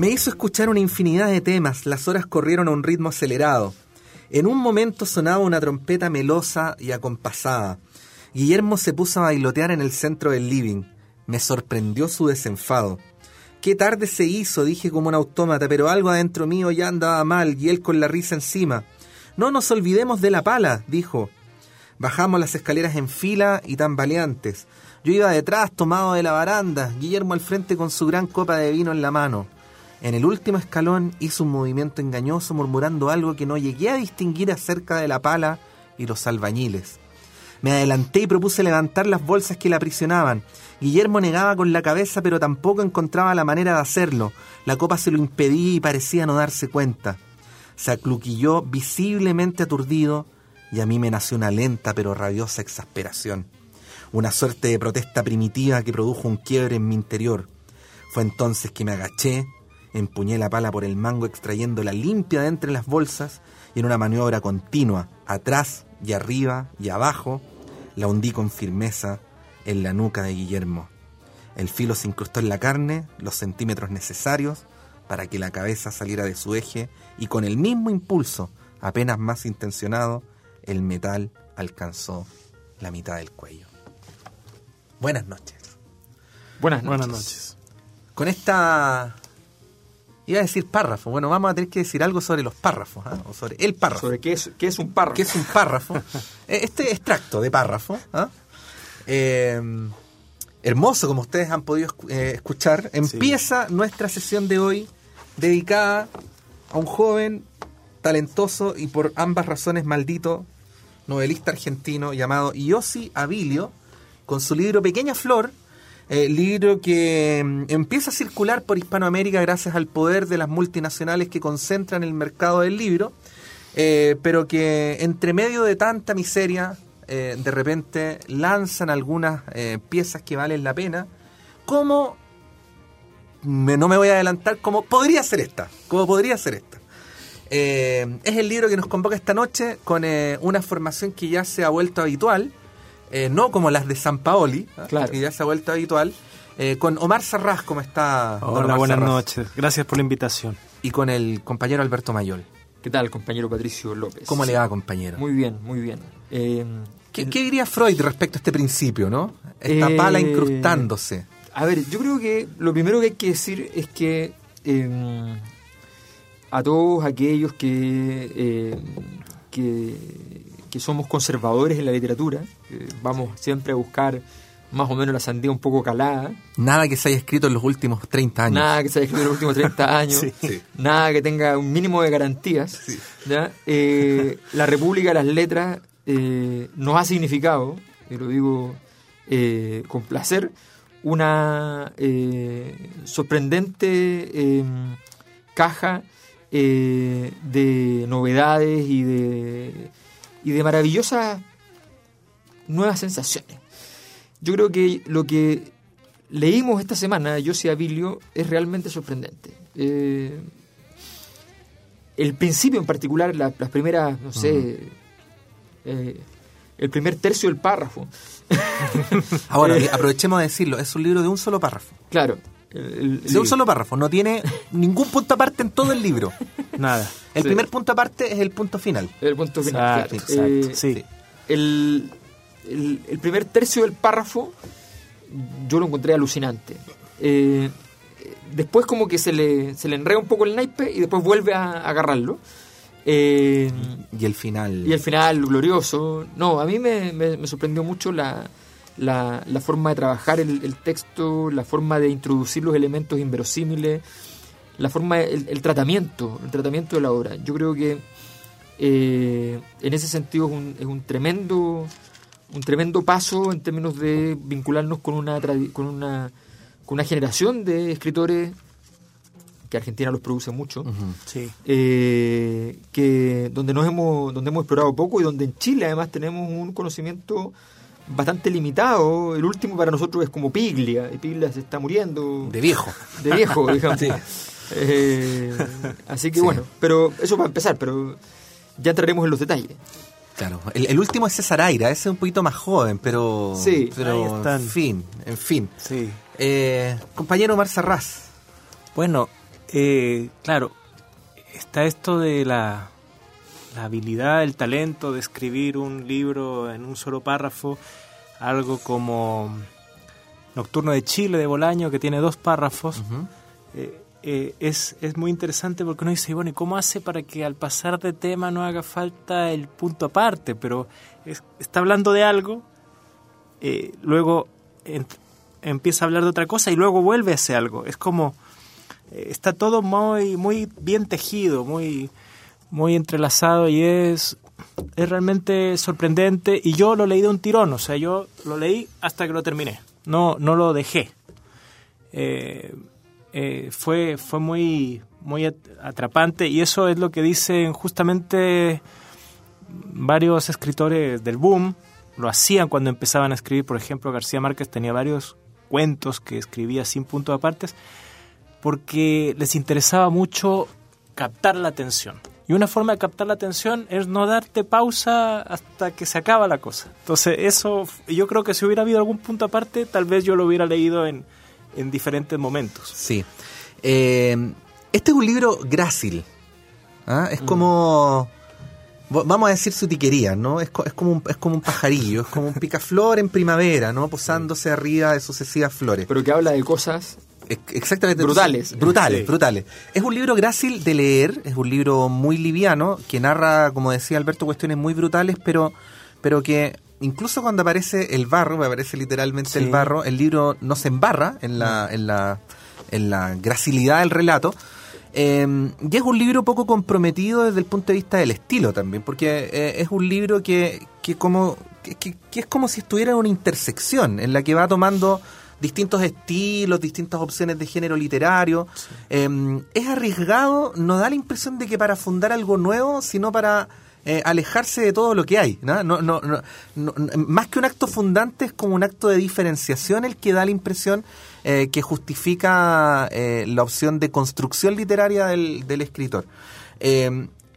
Me hizo escuchar una infinidad de temas, las horas corrieron a un ritmo acelerado. En un momento sonaba una trompeta melosa y acompasada. Guillermo se puso a bailotear en el centro del living. Me sorprendió su desenfado. Qué tarde se hizo, dije como un autómata, pero algo adentro mío ya andaba mal y él con la risa encima. No nos olvidemos de la pala, dijo. Bajamos las escaleras en fila y tambaleantes. Yo iba detrás, tomado de la baranda, Guillermo al frente con su gran copa de vino en la mano. En el último escalón hizo un movimiento engañoso murmurando algo que no llegué a distinguir acerca de la pala y los albañiles. Me adelanté y propuse levantar las bolsas que la aprisionaban. Guillermo negaba con la cabeza, pero tampoco encontraba la manera de hacerlo. La copa se lo impedía y parecía no darse cuenta. Se acluquilló visiblemente aturdido y a mí me nació una lenta pero rabiosa exasperación. Una suerte de protesta primitiva que produjo un quiebre en mi interior. Fue entonces que me agaché, empuñé la pala por el mango extrayéndola limpia de entre las bolsas y en una maniobra continua, atrás y arriba y abajo, la hundí con firmeza en la nuca de Guillermo. El filo se incrustó en la carne, los centímetros necesarios para que la cabeza saliera de su eje y con el mismo impulso, apenas más intencionado, el metal alcanzó la mitad del cuello. Buenas noches. Buenas noches. Buenas noches. Con esta... Iba a decir párrafo. Bueno, vamos a tener que decir algo sobre los párrafos, ¿ah? o sobre el párrafo. ¿Sobre qué es, qué es un párrafo? ¿Qué es un párrafo? Eh, este extracto de párrafo, ¿ah? eh, hermoso como ustedes han podido eh, escuchar, empieza nuestra sesión de hoy dedicada a un joven talentoso y por ambas razones maldito novelista argentino llamado Yossi Abilio, con su libro Pequeña Flor, eh, libro que mm, empieza a circular por Hispanoamérica gracias al poder de las multinacionales que concentran el mercado del libro, eh, pero que entre medio de tanta miseria, eh, de repente lanzan algunas eh, piezas que valen la pena, como, me- no me voy a adelantar, como podría ser esta, como podría ser esta. Es el libro que nos convoca esta noche con eh, una formación que ya se ha vuelto habitual, eh, no como las de San Paoli, ¿ah? Claro. que ya se ha vuelto habitual, eh, con Omar Sarraz, como está. Hola, Omar buenas Sarraz, noches. Gracias por la invitación. Y con el compañero Alberto Mayol. ¿Qué tal, compañero Patricio López? ¿Cómo le va, compañero? Muy bien, muy bien. Eh, ¿Qué, diría Freud respecto a este principio, no? Esta Eh, pala incrustándose. A ver, yo creo que lo primero que hay que decir es que eh, a todos aquellos que, eh, que, que somos conservadores en la literatura, eh, vamos siempre a buscar más o menos la sandía un poco calada, Nada que se haya escrito en los últimos 30 años. nada que se haya escrito en los últimos 30 años, Sí. Nada que tenga un mínimo de garantías. ¿ya? Eh, la República de las Letras eh, nos ha significado, y lo digo eh, con placer, una sorprendente eh, caja de novedades y de, y de maravillosas nuevas sensaciones. Yo creo que lo que leímos esta semana, Yossi Abilio, es realmente sorprendente. Eh, el principio en particular, la- las primeras, no sé, eh, el primer tercio del párrafo. Ahora, Eh. aprovechemos de decirlo, es un libro de un solo párrafo. Claro. El- el- De un solo párrafo, no tiene ningún punto aparte en todo el libro. Nada. El Sí. primer punto aparte es el punto final. El punto final. Exacto, exacto. Eh, sí. el, el- el primer tercio del párrafo yo lo encontré alucinante. Eh, después como que se le, se le enreda un poco el naipe y después vuelve a, a agarrarlo. Eh, Y el final. y el final glorioso. No, a mí me, me- me sorprendió mucho la, la, la forma de trabajar el, el texto, la forma de introducir los elementos inverosímiles, la forma, el, el tratamiento, el tratamiento de la obra. Yo creo que eh, en ese sentido es un, es un tremendo un tremendo paso en términos de vincularnos con una con una con una generación de escritores que Argentina los produce mucho, Sí. eh, que donde nos hemos donde hemos explorado poco y donde en Chile además tenemos un conocimiento bastante limitado. El último para nosotros es como Piglia, y Piglia se está muriendo De viejo. de viejo, digamos. Eh, así que Sí. bueno, pero eso para empezar, pero ya entraremos en los detalles. Claro. El, el último es César Aira, ese es un poquito más joven, pero. Sí. Ahí Pero están. en fin, en fin. Sí. Eh, compañero Omar Sarraz. Bueno, eh, claro, está esto de la, la habilidad, el talento de escribir un libro en un solo párrafo, algo como Nocturno de Chile de Bolaño, que tiene dos párrafos. Eh, eh, es, es muy interesante porque uno dice, bueno, ¿y cómo hace para que al pasar de tema no haga falta el punto aparte? Pero es- está hablando de algo, eh, luego en- empieza a hablar de otra cosa y luego vuelve a ese algo. Es como, está todo muy, muy bien tejido, muy, muy entrelazado y es, es realmente sorprendente. Y yo lo leí de un tirón, o sea, yo lo leí hasta que lo terminé, no, no lo dejé. Eh, eh, fue, fue muy, muy at- atrapante y eso es lo que dicen justamente varios escritores del boom. Lo hacían cuando empezaban a escribir, por ejemplo, García Márquez tenía varios cuentos que escribía sin puntos apartes porque les interesaba mucho captar la atención. Y una forma de captar la atención es no darte pausa hasta que se acaba la cosa. Entonces, eso, yo creo que si hubiera habido algún punto aparte, tal vez yo lo hubiera leído en, en diferentes momentos. Sí. Eh, este es un libro grácil. ¿ah? Es como. vo- Vamos a decir su tiquería, ¿no? Es, co- es, como un, es como un pajarillo, es como un picaflor en primavera, ¿no? Posándose arriba de sucesivas flores. Pero que habla de cosas Exactamente. Brutales. Brutales, Sí. brutales. Es un libro grácil de leer, es un libro muy liviano, que narra, como decía Alberto, cuestiones muy brutales, pero, pero que incluso cuando aparece el barro, me aparece literalmente el barro, el libro no se embarra en la, en la, en la gracilidad del relato. Eh, y es un libro poco comprometido desde el punto de vista del estilo también, porque eh, es un libro que, que como que, que- que es como si estuviera en una intersección en la que va tomando distintos estilos, distintas opciones de género literario. Eh, es arriesgado, no da la impresión de que para fundar algo nuevo, sino para eh, alejarse de todo lo que hay. ¿no? No, no, no- no- no- más que un acto fundante, es como un acto de diferenciación el que da la impresión eh, que justifica eh, la opción de construcción literaria del, del escritor.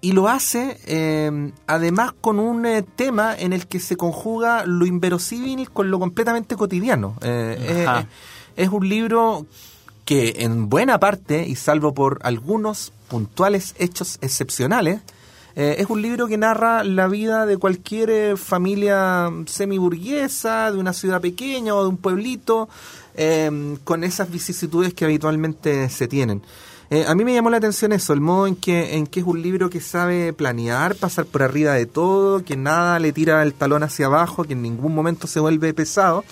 Eh, y lo hace eh, además con un eh, tema en el que se conjuga lo inverosímil con lo completamente cotidiano. Eh, es- es un libro que en buena parte, y salvo por algunos puntuales hechos excepcionales, eh, es un libro que narra la vida de cualquier eh, familia semiburguesa, de una ciudad pequeña o de un pueblito, eh, con esas vicisitudes que habitualmente se tienen. Eh, a mí me llamó la atención eso, el modo en que, en que es un libro que sabe planear, pasar por arriba de todo, que nada le tira el talón hacia abajo, que en ningún momento se vuelve pesado,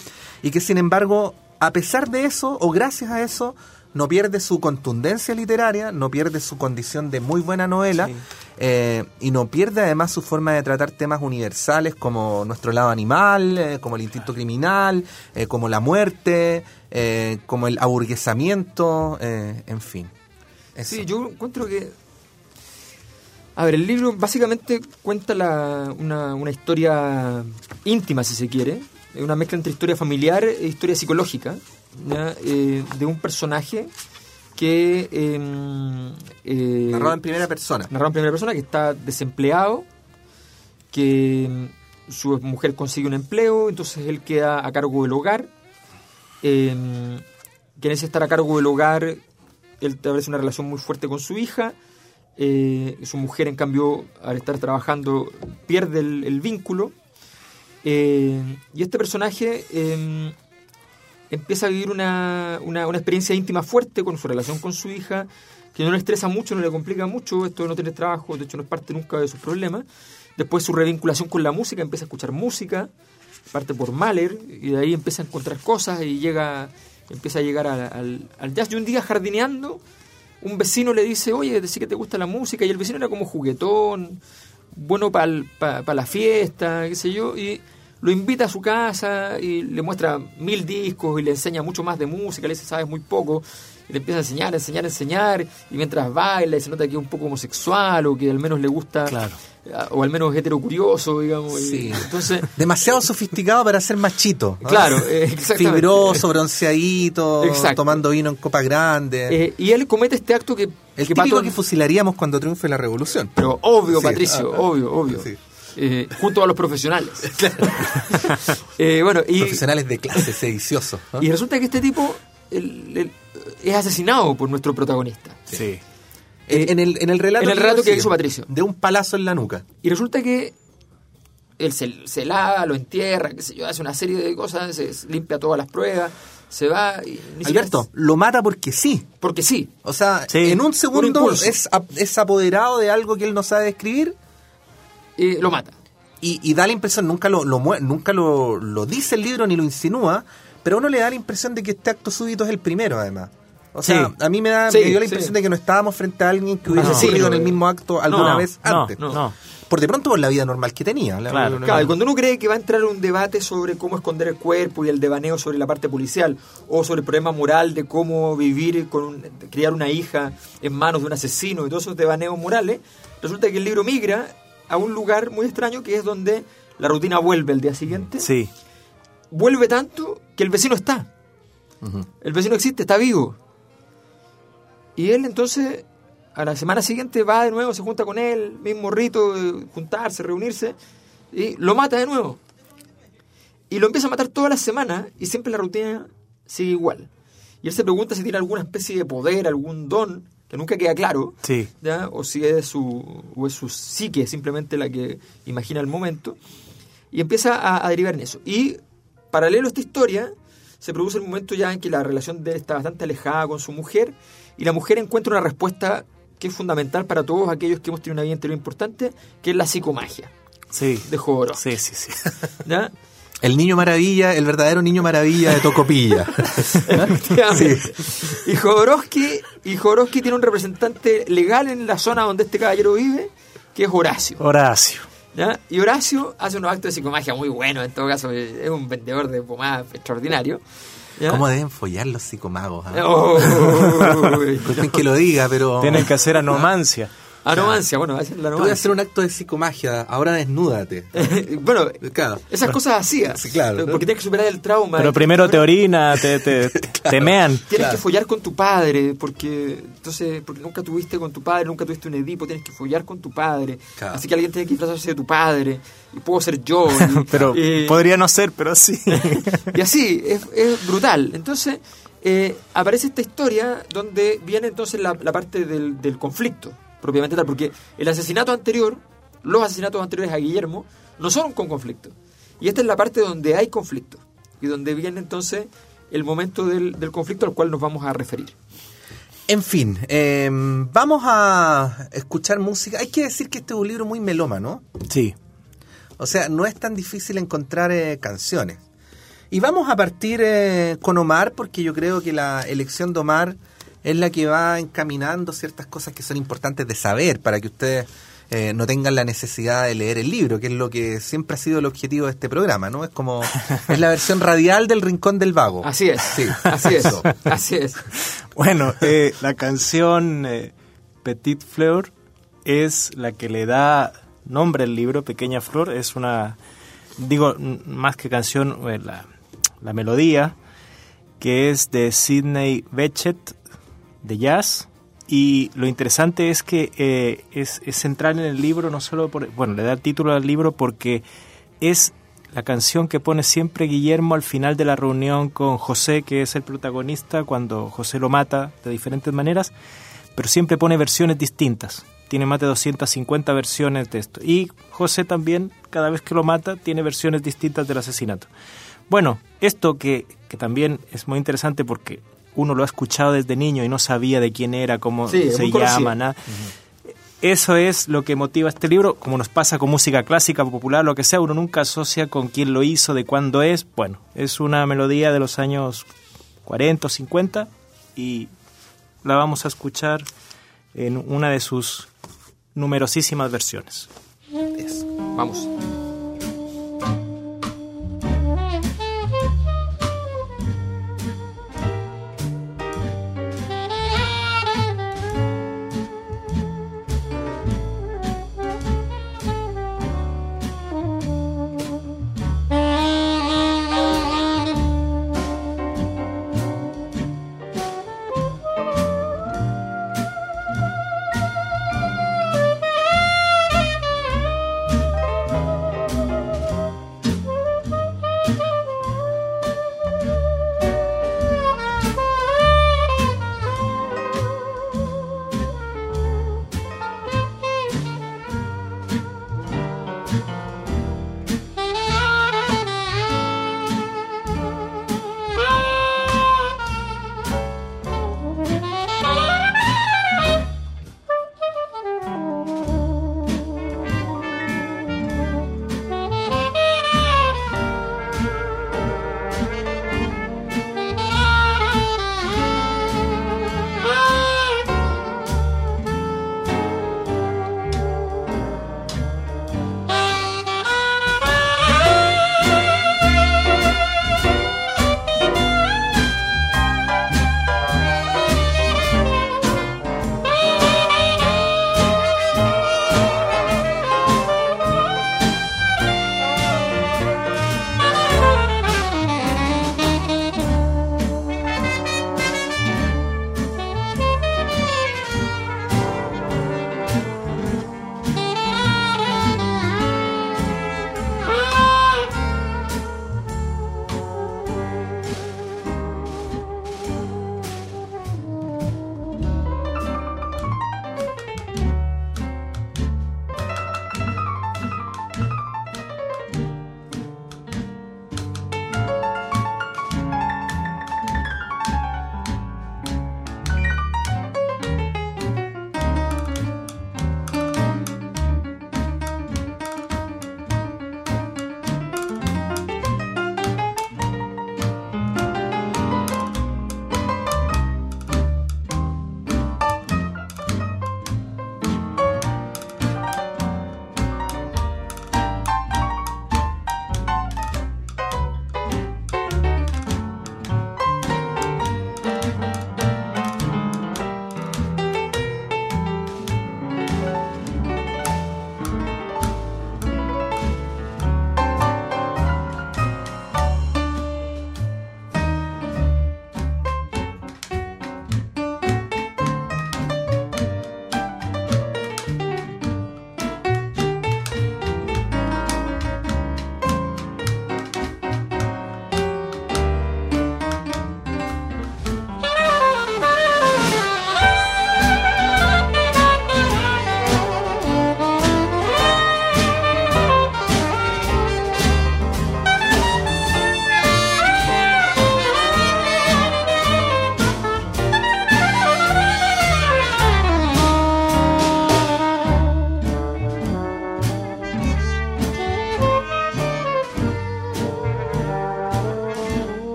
y que sin embargo, a pesar de eso, o gracias a eso, no pierde su contundencia literaria, no pierde su condición de muy buena novela, Sí. eh, y no pierde además su forma de tratar temas universales como nuestro lado animal, eh, como el instinto criminal, eh, como la muerte, como el aburguesamiento, eh, en fin. Eso. Sí, yo encuentro que... A ver, el libro básicamente cuenta la- una, una historia íntima, si se quiere, Es una mezcla entre historia familiar e historia psicológica, ¿ya? Eh, de un personaje que... eh, eh, Narrado en primera persona. narrado en primera persona, que está desempleado, que mm, su mujer consigue un empleo, entonces él queda a cargo del hogar, eh, que en ese estar a cargo del hogar, él establece una relación muy fuerte con su hija, eh, su mujer en cambio al estar trabajando pierde el, vínculo, eh, y este personaje eh, empieza a vivir una, una, una experiencia íntima fuerte con su relación con su hija, que no le estresa mucho, no le complica mucho, esto de no tener trabajo, de hecho no es parte nunca de sus problemas. Después su revinculación con la música, empieza a escuchar música, parte por Mahler, y de ahí empieza a encontrar cosas y llega, empieza a llegar al, jazz. Y un día jardineando, un vecino le dice, oye, decís que te gusta la música, y el vecino era como juguetón, bueno para la fiesta, qué sé yo, y lo invita a su casa y le muestra mil discos y le enseña mucho más de música, le dice, sabes muy poco, y le empieza a enseñar, enseñar, enseñar, y mientras baila y se nota que es un poco homosexual o que al menos le gusta, claro. o al menos heterocurioso, digamos. Sí. entonces, Demasiado sofisticado para ser machito. Claro, eh, exactamente. Fibroso, bronceadito, tomando vino en copa grande. Eh, y él comete este acto que... El que típico que fusilaríamos cuando triunfe la revolución. Pero obvio, Patricio, ah, obvio, obvio. Eh, junto a los profesionales. eh, bueno, y, profesionales de clase sediciosos. Y resulta que este tipo es asesinado por nuestro protagonista. Sí. Eh, en, el, en el relato, en el relato que, hizo Patricio. De un palazo en la nuca. Y resulta que él se, se lava, lo entierra, qué sé yo, hace una serie de cosas, se limpia todas las pruebas, se va y... Alberto, lo mata porque sí. Porque sí. O sea, en un segundo es, es apoderado de algo que él no sabe escribir y lo mata. Y, da la impresión, nunca lo, nunca lo, dice el libro ni lo insinúa, pero uno le da la impresión de que este acto súbito es el primero, además. O sea, a mí me, da, dio la impresión de que no estábamos frente a alguien que hubiese sido en el mismo acto alguna vez antes. No, Por de pronto por la vida normal que tenía. claro, y cuando uno cree que va a entrar un debate sobre cómo esconder el cuerpo y el devaneo sobre la parte policial, o sobre el problema moral de cómo vivir con criar una hija en manos de un asesino y todos esos devaneos morales, resulta que el libro migra a un lugar muy extraño que es donde la rutina vuelve el día siguiente. Sí. Vuelve tanto que el vecino está. El vecino existe, está vivo. Y él entonces, a la semana siguiente va de nuevo, se junta con él, mismo rito de juntarse, reunirse, y lo mata de nuevo. Y lo empieza a matar todas las semanas y siempre la rutina sigue igual. Y él se pregunta si tiene alguna especie de poder, algún don que nunca queda claro, sí. o si es su, o es su psique simplemente la que imagina el momento, y empieza a, derivar en eso. Y paralelo a esta historia, se produce el momento ya en que la relación de él está bastante alejada con su mujer, y la mujer encuentra una respuesta que es fundamental para todos aquellos que hemos tenido una vida interior importante, que es la psicomagia. Sí. De Jodorowsky. Sí, sí, sí. ¿Ya? El niño maravilla, el verdadero niño maravilla de Tocopilla. Y Jodorowsky, y Jodorowsky tiene un representante legal en la zona donde este caballero vive, que es Horacio. Horacio. ¿Ya? Y Horacio hace unos actos de psicomagia muy buenos, en todo caso es un vendedor de pomadas extraordinario. ¿Cómo deben follar los psicomagos? Ah? Oh, que lo diga, pero... Tienen que hacer anomancia. Anomancia, bueno, va a ser la anomancia. voy a hacer un acto de psicomagia, ahora desnúdate. bueno, claro. esas cosas hacías. Sí, claro. Porque tienes que superar el trauma. Pero primero te orina, te, te, mean. Tienes que follar con tu padre, porque entonces porque nunca tuviste con tu padre, nunca tuviste un Edipo, tienes que follar con tu padre. Así que alguien tiene que disfrazarse de tu padre. Y puedo ser yo. pero podría no ser, pero sí. y así, es, es brutal. Entonces, eh, aparece esta historia donde viene entonces la, la parte del, del conflicto propiamente tal, porque el asesinato anterior, los asesinatos anteriores a Guillermo, no son con conflicto. Y esta es la parte donde hay conflicto y donde viene entonces el momento del, conflicto al cual nos vamos a referir. En fin, em, vamos a escuchar música. Hay que decir que este es un libro muy meloma, ¿no? Sí. O sea, no es tan difícil encontrar eh, canciones. Y vamos a partir eh, con Omar, porque yo creo que la elección de Omar es la que va encaminando ciertas cosas que son importantes de saber para que ustedes eh, no tengan la necesidad de leer el libro, que es lo que siempre ha sido el objetivo de este programa, ¿no? Es como es la versión radial del Rincón del Vago. Así es, sí, así es, así es. Bueno, eh, la canción eh, Petit Fleur es la que le da nombre al libro, Pequeña Flor, es una, digo, más que canción, la, la melodía, que es de Sidney Bechet, de jazz. Y lo interesante es que eh, es, central en el libro, no solo por. Bueno, le da el título al libro porque es la canción que pone siempre Guillermo al final de la reunión con José, que es el protagonista, cuando José lo mata de diferentes maneras, pero siempre pone versiones distintas. Tiene más de 250 versiones de esto. Y José también, cada vez que lo mata, tiene versiones distintas del asesinato. Bueno, esto que, que también es muy interesante porque uno lo ha escuchado desde niño y no sabía de quién era, cómo se llama, nada. Eso es lo que motiva este libro, como nos pasa con música clásica, popular, lo que sea, uno nunca asocia con quién lo hizo, de cuándo es. Bueno, es una melodía de los años 40 o 50 y la vamos a escuchar en una de sus numerosísimas versiones. Vamos.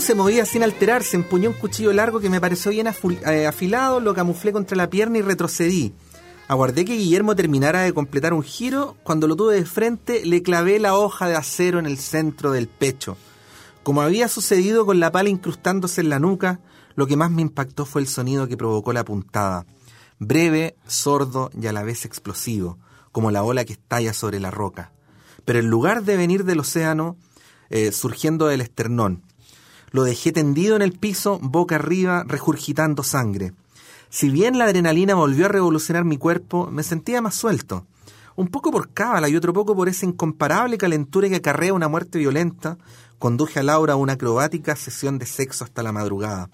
Se movía sin alterarse, empuñó un cuchillo largo que me pareció bien eh, afilado, lo camuflé contra la pierna y retrocedí. Aguardé que Guillermo terminara de completar un giro, cuando lo tuve de frente le clavé la hoja de acero en el centro del pecho. Como había sucedido con la pala incrustándose en la nuca, lo que más me impactó fue el sonido que provocó la puntada. Breve, sordo y a la vez explosivo, como la ola que estalla sobre la roca. Pero en lugar de venir del océano, eh, surgiendo del esternón, Lo dejé tendido en el piso, boca arriba, regurgitando sangre. Si bien la adrenalina volvió a revolucionar mi cuerpo, me sentía más suelto. Un poco por cábala y otro poco por esa incomparable calentura que acarrea una muerte violenta, conduje a Laura a una acrobática sesión de sexo hasta la madrugada.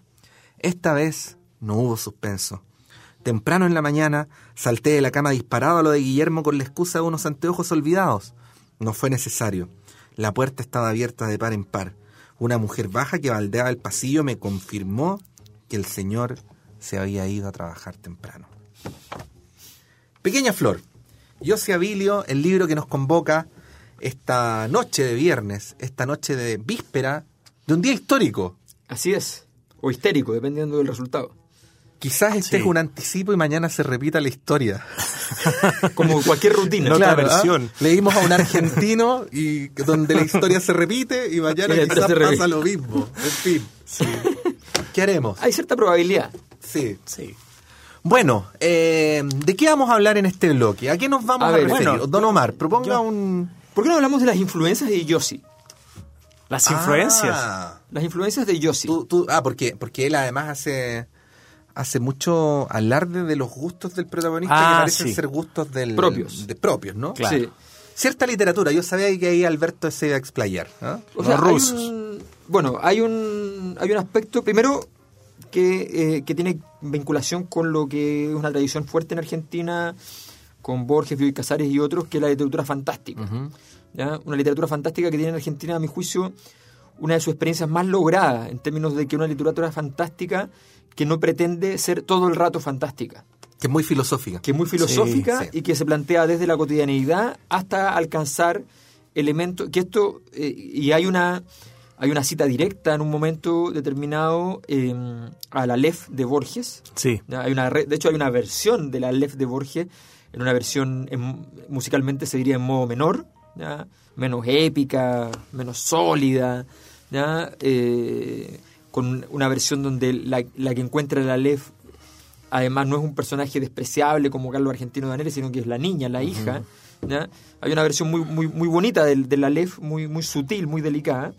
Esta vez no hubo suspenso. Temprano en la mañana salté de la cama disparado a lo de Guillermo con la excusa de unos anteojos olvidados. No fue necesario. La puerta estaba abierta de par en par. Una mujer baja que baldeaba el pasillo me confirmó que el señor se había ido a trabajar temprano. Pequeña Flor. Yo soy Abilio, el libro que nos convoca esta noche de viernes, esta noche de víspera de un día histórico. Así es. O histérico, dependiendo del resultado. Quizás este Sí. es un anticipo y mañana se repita la historia. Como cualquier rutina. No, Claro, otra ¿ah? versión. Leímos a un argentino y donde la historia se repite y mañana Y quizás pasa lo mismo. En fin. ¿Qué haremos? Hay cierta probabilidad. Sí. Sí. Bueno, eh, ¿de qué vamos a hablar en este bloque? ¿A qué nos vamos A a, ver, referir? bueno, Don Omar, proponga yo- un... ¿Por qué no hablamos de las influencias de Yossi? Las influencias. Ah, Las influencias de Yossi. tú- tú- ah, porque, porque él además hace hace mucho alarde de los gustos del protagonista Ah, que parecen sí. ser gustos del, Propios. de propios, ¿no? Claro. Sí. Cierta literatura, yo sabía que ahí Alberto se iba a explayar. ¿ah? O Los sea, hay rusos. un- bueno, hay un, hay un aspecto, primero, que, eh, que tiene vinculación con lo que es una tradición fuerte en Argentina, con Borges, Bioy Casares y otros, que es la literatura fantástica. ¿ya? Una literatura fantástica que tiene en Argentina, a mi juicio, una de sus experiencias más logradas, en términos de que una literatura fantástica que no pretende ser todo el rato fantástica Que es muy filosófica. que es muy filosófica Sí, sí. y que se plantea desde la cotidianeidad hasta alcanzar elementos que esto eh, y hay una hay una cita directa en un momento determinado eh, a la Lef de Borges Sí. Hay una de hecho hay una versión de la Lef de Borges en una versión en- musicalmente se diría en modo menor ya, menos épica menos sólida ya, eh, con una versión donde la, la que encuentra la Lef además no es un personaje despreciable como Carlos Argentino Danere, sino que es la niña, la hija. ¿ya? Hay una versión muy, muy, muy bonita de, de la Lef, muy, muy sutil, muy delicada,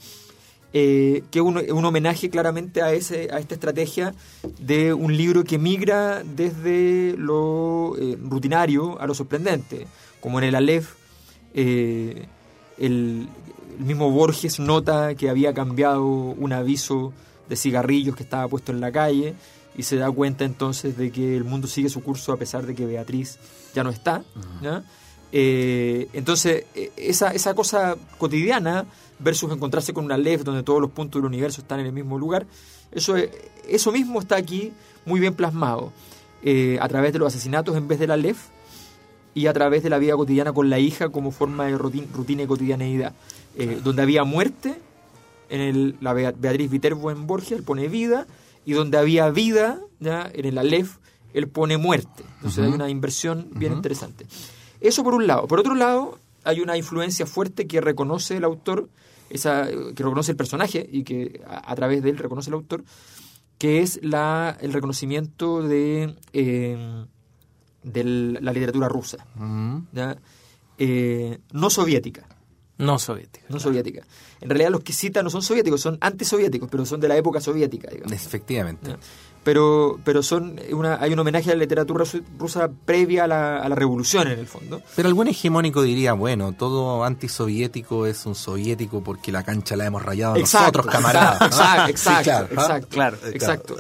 eh, que es un, un homenaje claramente a, ese, a esta estrategia de un libro que migra desde lo eh, rutinario a lo sorprendente. Como en el Aleph, eh, el, el mismo Borges nota que había cambiado un aviso de cigarrillos que estaba puesto en la calle y se da cuenta entonces de que el mundo sigue su curso a pesar de que Beatriz ya no está. Eh, entonces, eh, esa, esa cosa cotidiana versus encontrarse con una LEF donde todos los puntos del universo están en el mismo lugar, eso, es- eso mismo está aquí muy bien plasmado eh, a través de los asesinatos en vez de la LEF y a través de la vida cotidiana con la hija como forma de rutin- rutina y cotidianeidad. Eh, donde había muerte, en el, la Bea- Beatriz Viterbo en Borges, él pone vida, y donde había vida, ya en el Aleph, él pone muerte. Entonces hay una inversión bien interesante. Eso por un lado. Por otro lado, hay una influencia fuerte que reconoce el autor, esa, que reconoce el personaje y que a, a través de él reconoce el autor, que es la, el reconocimiento de, eh, de la literatura rusa. ¿ya? Eh, no soviética. No soviética. No soviética. En realidad los que cita no son soviéticos, son antisoviéticos, pero son de la época soviética, digamos. Efectivamente. ¿ya? Pero, pero son una, hay un homenaje a la literatura rusa- previa a la, a la revolución, en el fondo. Pero algún hegemónico diría, bueno, todo antisoviético es un soviético porque la cancha la hemos rayado nosotros, camaradas. ¿no? Exacto, Sí, exacto, claro, ¿no? exacto, claro. exacto.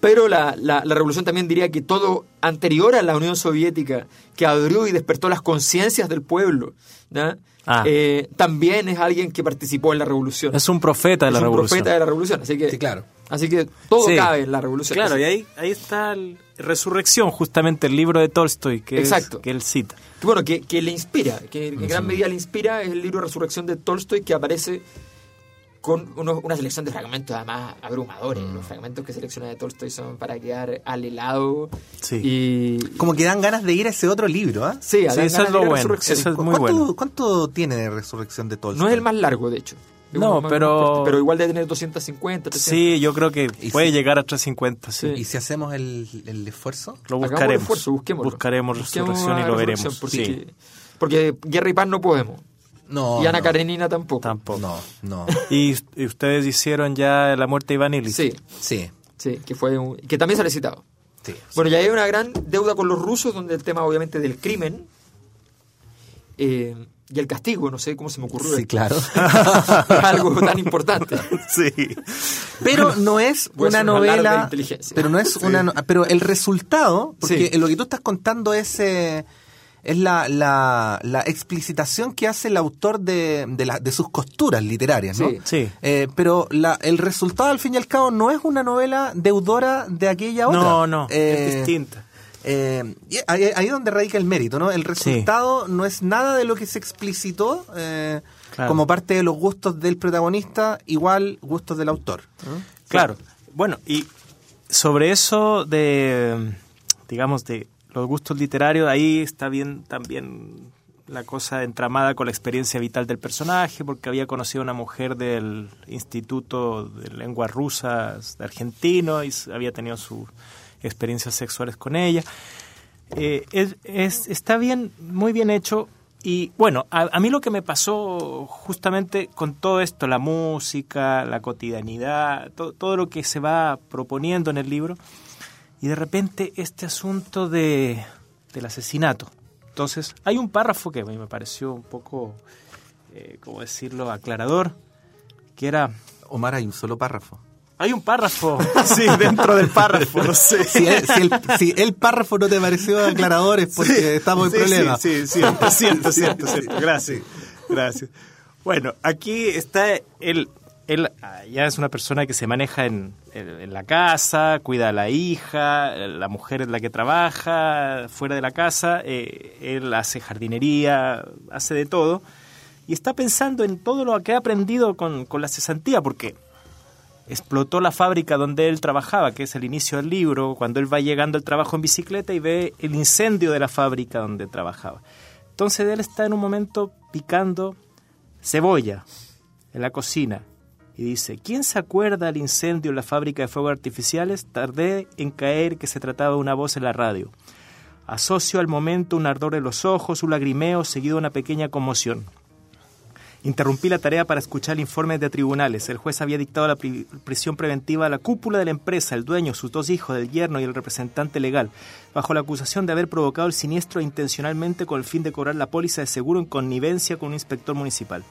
Pero la, la, la revolución también diría que todo anterior a la Unión Soviética, que abrió y despertó las conciencias del pueblo, ¿ya? Ah. Eh, también es alguien que participó en la revolución. Es un profeta de la Es un revolución. profeta de la revolución. Así que, Sí, claro. Así que todo Sí. cabe en la revolución. Claro, Así- y ahí, ahí está el Resurrección, justamente el libro de Tolstoy que, es- Exacto. que él cita. que, bueno, que, que le inspira, que en gran medida le inspira es el libro Resurrección de Tolstoy que aparece con uno- una selección de fragmentos además abrumadores. Mm. Los fragmentos que selecciona de Tolstoy son para quedar al helado. Sí. Y, Como que dan ganas de ir a ese otro libro, ¿ah? sí, a Sí, dar eso es de lo bueno, Resurrección. eso es muy ¿Cuánto, bueno. ¿Cuánto tiene de resurrección de Tolstoy? No es el más largo, de hecho. No, más- pero- más pero igual debe tener 250, 300. Sí, yo creo que Y puede sí. llegar a 350, sí. ¿Y si hacemos el, el esfuerzo? Lo el buscaremos. esfuerzo, busquémoslo. Buscaremos Resurrección y lo veremos. Porque, Sí. porque Guerra y Paz no podemos. No, y Ana no. Karenina tampoco. Tampoco. No, no. ¿Y, y ustedes hicieron ya La muerte de Iván Illich? Sí, Sí, sí, que fue un- que también sale citado. sí. Bueno, ya hay una gran deuda con los rusos, donde el tema obviamente del crimen eh, y el castigo, no sé cómo se me ocurrió. Sí, esto. claro. Es algo tan importante. Sí. Pero no es Puede una una novela. inteligencia. Pero no es una. no- Pero el resultado, porque Sí. lo que tú estás contando es. eh, es la, la, la explicitación que hace el autor de, de, la- de sus costuras literarias, ¿no? Sí. Sí. Eh, pero la, el resultado, al fin y al cabo, no es una novela deudora de aquella otra. No, no, Eh, es distinta. eh, ahí, ahí es donde radica el mérito, ¿no? El resultado no es nada de lo que se explicitó eh, Claro. como parte de los gustos del protagonista, igual gustos del autor. ¿no? Claro. Bueno, y sobre eso de, digamos, de los gustos literarios, ahí está bien también la cosa entramada con la experiencia vital del personaje, porque había conocido a una mujer del Instituto de Lenguas Rusas de Argentino y había tenido sus experiencias sexuales con ella. Eh, es, es- está bien, muy bien hecho. Y bueno, a, a mí lo que me pasó justamente con todo esto, la música, la cotidianidad, to- todo lo que se va proponiendo en el libro, y de repente este asunto de, del asesinato. Entonces, hay un párrafo que a mí me pareció un poco, eh, ¿cómo decirlo?, aclarador, que era... Omar, hay un solo párrafo. Hay un párrafo, sí, dentro del párrafo, no sé. Si el, si el- si el párrafo no te pareció aclarador es porque estamos en Sí, problemas. Sí, sí, cierto, cierto, cierto, cierto. Gracias. Gracias. Bueno, aquí está él. Él ya es una persona que se maneja en la casa, cuida a la hija, la mujer es la que trabaja fuera de la casa, eh, él hace jardinería, hace de todo, y está pensando en todo lo que ha aprendido con, con la cesantía, porque explotó la fábrica donde él trabajaba, que es el inicio del libro, cuando él va llegando al trabajo en bicicleta y ve el incendio de la fábrica donde trabajaba. Entonces él está en un momento picando cebolla en la cocina dice, ¿quién se acuerda del incendio en la fábrica de fuegos artificiales? Tardé en caer que se trataba de una voz en la radio. Asocio al momento un ardor en los ojos, un lagrimeo seguido de una pequeña conmoción. Interrumpí la tarea para escuchar el informe de tribunales. El juez había dictado la pri- prisión preventiva a la cúpula de la empresa, el dueño, sus dos hijos, el yerno y el representante legal, bajo la acusación de haber provocado el siniestro intencionalmente con el fin de cobrar la póliza de seguro en connivencia con un inspector municipal.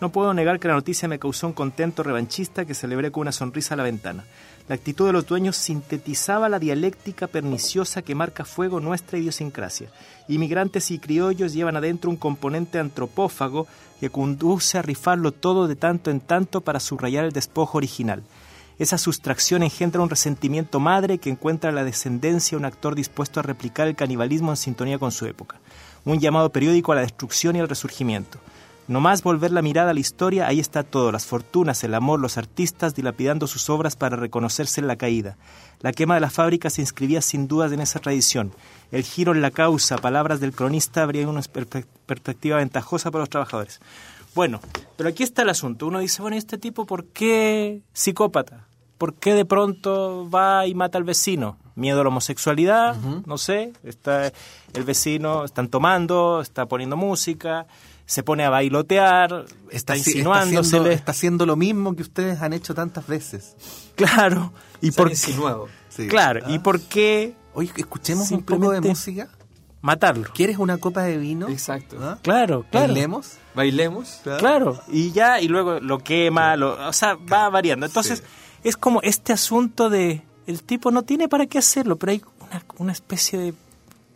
No puedo negar que la noticia me causó un contento revanchista que celebré con una sonrisa a la ventana. La actitud de los dueños sintetizaba la dialéctica perniciosa que marca fuego nuestra idiosincrasia. Inmigrantes y criollos llevan adentro un componente antropófago que conduce a rifarlo todo de tanto en tanto para subrayar el despojo original. Esa sustracción engendra un resentimiento madre que encuentra en la descendencia un actor dispuesto a replicar el canibalismo en sintonía con su época. Un llamado periódico a la destrucción y al resurgimiento. No más volver la mirada a la historia, ahí está todo, las fortunas, el amor, los artistas dilapidando sus obras para reconocerse en la caída. La quema de la fábrica se inscribía sin dudas en esa tradición. El giro en la causa, palabras del cronista, habría una perspectiva ventajosa para los trabajadores. Bueno, pero aquí está el asunto. Uno dice, bueno, ¿y este tipo por qué psicópata? ¿Por qué de pronto va y mata al vecino? Miedo a la homosexualidad, no sé. Está el vecino, están tomando, está poniendo música, se pone a bailotear, está, haci- insinuándosele. haciendo, está haciendo lo mismo que ustedes han hecho tantas veces. Claro. ¿Y por insinuado. Sí. Claro, Ah. ¿y por qué Oye, escuchemos un poco de música. matarlo? ¿Quieres una copa de vino? Exacto. ¿Ah? Claro, claro. ¿Bailemos? Bailemos. Claro, y ya, y luego lo quema, lo, o sea, va variando. Entonces, es como este asunto de, el tipo no tiene para qué hacerlo, pero hay una, una especie de,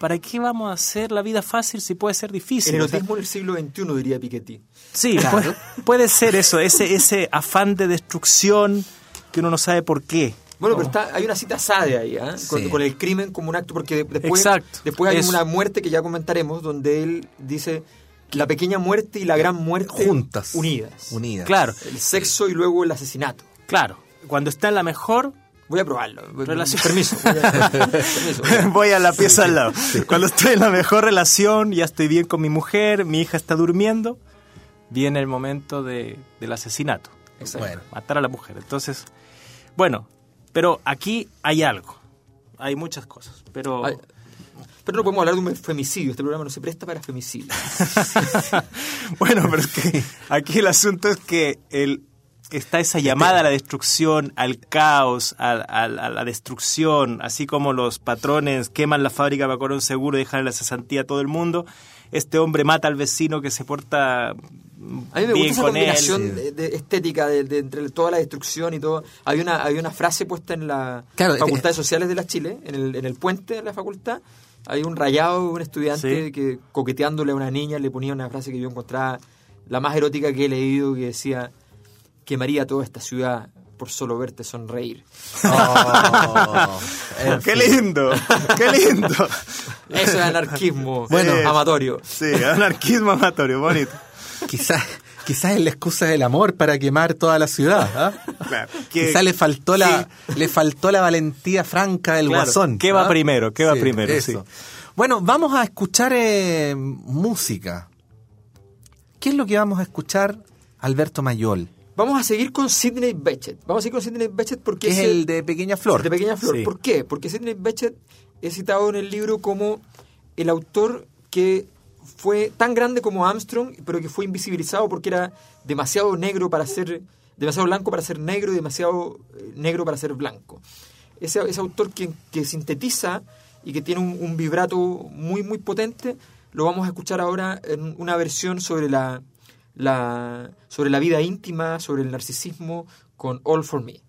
¿para qué vamos a hacer la vida fácil si puede ser difícil? El O sea, erotismo del siglo XXI, diría Piketty. sí, puede, puede ser eso, ese, ese afán de destrucción que uno no sabe por qué. Bueno, pero está, hay una cita Sade ahí, ¿ah? con, Sí. con el crimen como un acto, porque de- después, Exacto, después hay eso. una muerte que ya comentaremos, donde él dice la pequeña muerte y la gran muerte Juntas. unidas. Unidas. Claro, El sexo y luego el asesinato. claro. Cuando está en la mejor, Voy a probarlo. Relación- Permiso. voy a- permiso. voy a la pieza al lado. Cuando estoy en la mejor relación, ya estoy bien con mi mujer, mi hija está durmiendo, viene el momento de, del asesinato. Exacto. Bueno. Matar a la mujer. Entonces, bueno, pero aquí hay algo. Hay muchas cosas, pero... Pero no podemos hablar de un femicidio. Este programa no se presta para femicidio. bueno, pero es que aquí el asunto es que el, está esa llamada a la destrucción, al caos, a, a- a la destrucción, así como los patrones queman la fábrica para cobrar un seguro y dejan en la cesantía a todo el mundo. Este hombre mata al vecino que se porta A mí me bien gusta esa con él. combinación de, de estética de, de entre toda la destrucción y todo. Hay una, hay una frase puesta en la Claro, Facultad eh, de Sociales de la Chile, en el, en el puente de la facultad. Hay un rayado de un estudiante Sí. que coqueteándole a una niña le ponía una frase que yo encontraba la más erótica que he leído que decía quemaría toda esta ciudad por solo verte sonreír. Oh, en ¡Qué lindo! ¡Qué lindo! Eso es anarquismo Bueno. amatorio. Sí, anarquismo amatorio, bonito. Quizás quizás es la excusa del amor para quemar toda la ciudad. Claro. Que- Quizás le faltó la le faltó la valentía franca del Claro, guasón. ¿qué va ¿ah? primero? ¿Qué va primero? eso. Sí. Bueno, vamos a escuchar eh, música. ¿Qué es lo que vamos a escuchar, Alberto Mayol? Vamos a seguir con Sidney Bechet. Vamos a seguir con Sidney Bechet porque Que es el de Pequeña Flor. De Pequeña Flor. Sí. ¿Por qué? Porque Sidney Bechet es citado en el libro como el autor que fue tan grande como Armstrong, pero que fue invisibilizado porque era demasiado negro para ser, demasiado blanco para ser negro y demasiado eh, negro para ser blanco. Ese, ese autor que, que sintetiza y que tiene un, un vibrato muy, muy potente, lo vamos a escuchar ahora en una versión sobre la, la, sobre la vida íntima, sobre el narcisismo, con All for Me.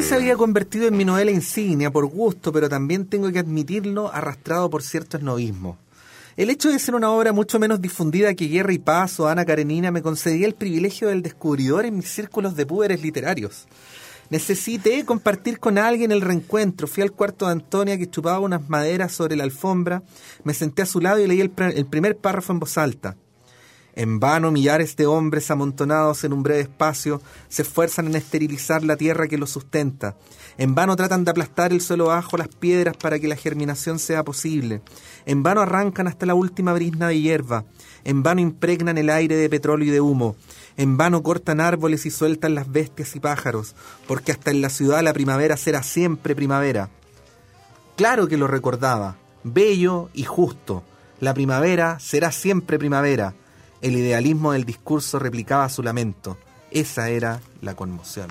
Se había convertido en mi novela insignia por gusto, pero también tengo que admitirlo arrastrado por cierto esnovismo. El hecho de ser una obra mucho menos difundida que Guerra y Paz o Ana Karenina me concedía el privilegio del descubridor en mis círculos de púberes literarios. Necesité compartir con alguien el reencuentro. Fui al cuarto de Antonia que chupaba unas maderas sobre la alfombra, me senté a su lado y leí el, el primer párrafo en voz alta. En vano millares de hombres amontonados en un breve espacio se esfuerzan en esterilizar la tierra que los sustenta. En vano tratan de aplastar el suelo bajo las piedras para que la germinación sea posible. En vano arrancan hasta la última brisna de hierba. En vano impregnan el aire de petróleo y de humo. En vano cortan árboles y sueltan las bestias y pájaros, porque hasta en la ciudad la primavera será siempre primavera. Claro que lo recordaba, bello y justo. La primavera será siempre primavera el idealismo del discurso replicaba su lamento. Esa era la conmoción.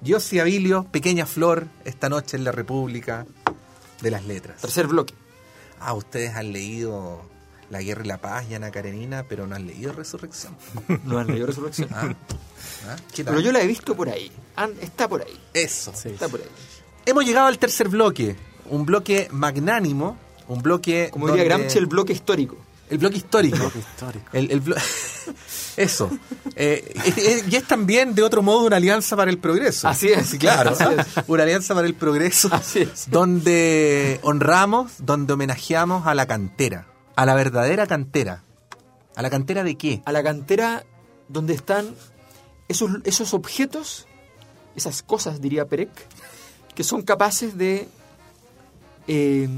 Yossi Abilio, Pequeña Flor, esta noche en la República de las Letras. Tercer bloque. Ah, ustedes han leído La Guerra y la Paz y Ana Karenina, pero no han leído Resurrección. No han leído Resurrección. Ah, ah. Pero yo la he visto por ahí. Está por ahí. Eso. Está por ahí. Hemos llegado al tercer bloque. Un bloque magnánimo. Un bloque. Como diría donde- Gramsci, el bloque histórico. El bloque histórico. histórico. El, el blo- Eso. Eh, es- es- y es también, de otro modo, una alianza para el progreso. Así es. Claro. Así es. Una alianza para el progreso. Así es. Donde honramos, donde homenajeamos a la cantera. A la verdadera cantera. ¿A la cantera de qué? A la cantera donde están esos, esos objetos, esas cosas, diría Perec, que son capaces de eh,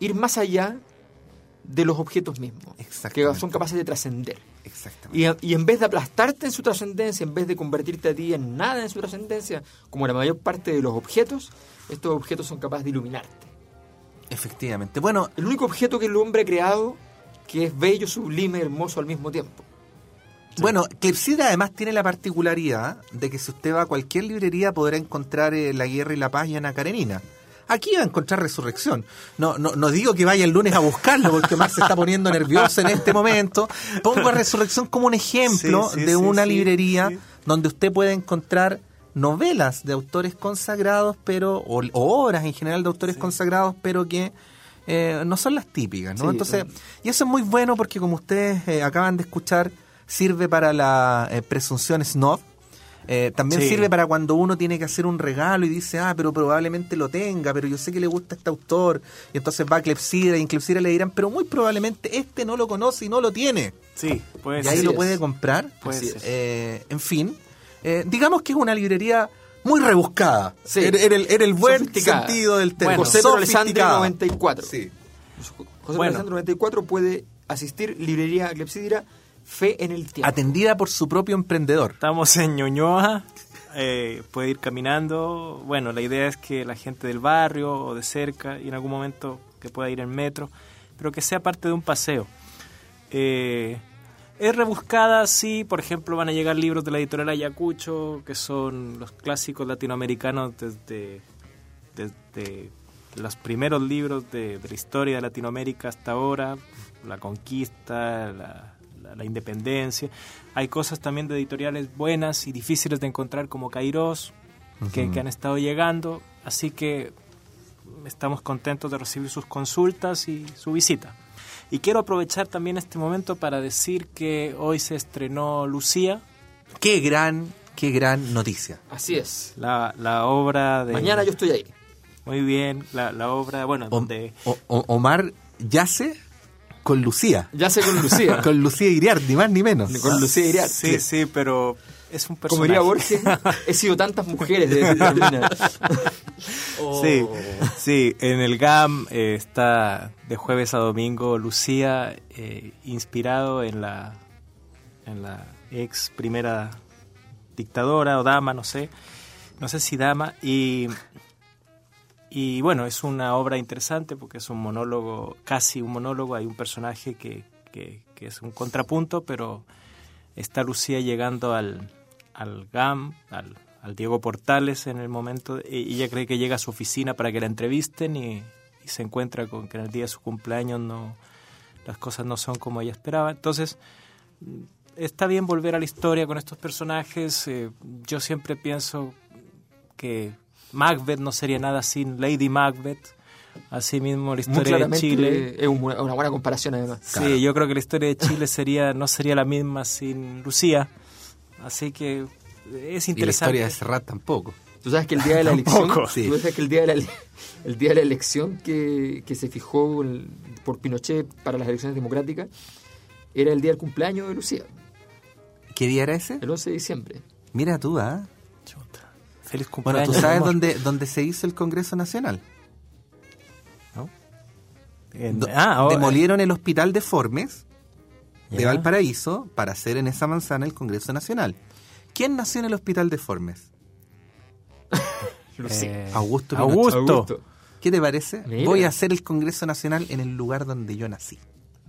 ir más allá de los objetos mismos. Que son capaces de trascender. Y, y en vez de aplastarte en su trascendencia, en vez de convertirte a ti en nada en su trascendencia, como la mayor parte de los objetos, estos objetos son capaces de iluminarte. Efectivamente. Bueno, El único objeto que el hombre ha creado que es bello, sublime, hermoso al mismo tiempo. Bueno, Clepsidra además tiene la particularidad de que si usted va a cualquier librería podrá encontrar eh, La Guerra y la Paz y Ana Karenina. Aquí va a encontrar Resurrección. No, no, no digo que vaya el lunes a buscarlo porque Omar se está poniendo nervioso en este momento. Pongo a Resurrección como un ejemplo Sí, sí, de sí, una librería donde usted puede encontrar novelas de autores consagrados, pero o, o obras en general de autores consagrados, pero que eh, no son las típicas, ¿no? Entonces, y eso es muy bueno porque como ustedes eh, acaban de escuchar, sirve para la eh, presunción snob. Eh, también Sí. sirve para cuando uno tiene que hacer un regalo y dice, ah, pero probablemente lo tenga, pero yo sé que le gusta este autor. Y entonces va a Clepsidra y en Clepsidra le dirán, pero muy probablemente este no lo conoce y no lo tiene. Sí, pues y ahí lo puede comprar. Puede. Eh, en fin, eh, digamos que es una librería muy rebuscada. Sí. En el, en el buen sentido del término. José Sofisticada. 94. Sí. José Bueno. Alessandro 94 puede asistir librería Clepsidra Fe en el tiempo. Atendida por su propio emprendedor. Estamos en Ñuñoa, eh, puede ir caminando. Bueno, la idea es que la gente del barrio o de cerca y en algún momento que pueda ir en metro, pero que sea parte de un paseo. Eh, es rebuscada, sí, por ejemplo, van a llegar libros de la editorial Ayacucho, que son los clásicos latinoamericanos desde, desde los primeros libros de, de la historia de Latinoamérica hasta ahora, la conquista, la, la- la independencia. Hay cosas también de editoriales buenas y difíciles de encontrar como Kairos, que, que han estado llegando, así que estamos contentos de recibir sus consultas y su visita. Y quiero aprovechar también este momento para decir que hoy se estrenó Lucía, Qué gran, qué gran noticia. Así es. la, la obra de... Mañana yo estoy ahí. Muy bien, la, la obra, bueno, O- donde... o- o- Omar yace con Lucía. Ya sé con Lucía. con Lucía Iriart, ni más ni menos. Con Lucía Iriart. Sí, sí, pero es un Como personaje. diría Borges, he sido tantas mujeres de. Sí, sí, en el GAM eh, está de jueves a domingo Lucía, eh, inspirado en la, en la ex primera dictadora o dama, no sé, no sé si dama, y, y bueno, es una obra interesante porque es un monólogo, casi un monólogo, hay un personaje que, que, es un contrapunto, pero está Lucía llegando al, al GAM, al, al Diego Portales en el momento, y ella cree que llega a su oficina para que la entrevisten y, y se encuentra con que en el día de su cumpleaños no las cosas no son como ella esperaba. Entonces, está bien volver a la historia con estos personajes. Eh, yo siempre pienso que Macbeth no sería nada sin Lady Macbeth. Asimismo, la historia de Chile. Es una buena comparación, además. Sí, yo creo que la historia de Chile sería no sería la misma sin Lucía. Así que es interesante. Y la historia de Serrat tampoco. Tú sabes que el día de la elección, sí. tú sabes que el día de la, el día de la elección que, que se fijó por Pinochet para las elecciones democráticas era el día del cumpleaños de Lucía. ¿Qué día era ese? El 11 de diciembre. Mira tú, ¿ah? Feliz cumpleaños. Bueno, ¿tú sabes dónde, dónde se hizo el Congreso Nacional? ¿No? ah, oh, demolieron el Hospital de Formes de Valparaíso para hacer en esa manzana el Congreso Nacional. ¿Quién nació en el Hospital de Formes? Eh, Augusto, Augusto. ¿Qué te parece? Voy a hacer el Congreso Nacional en el lugar donde yo nací.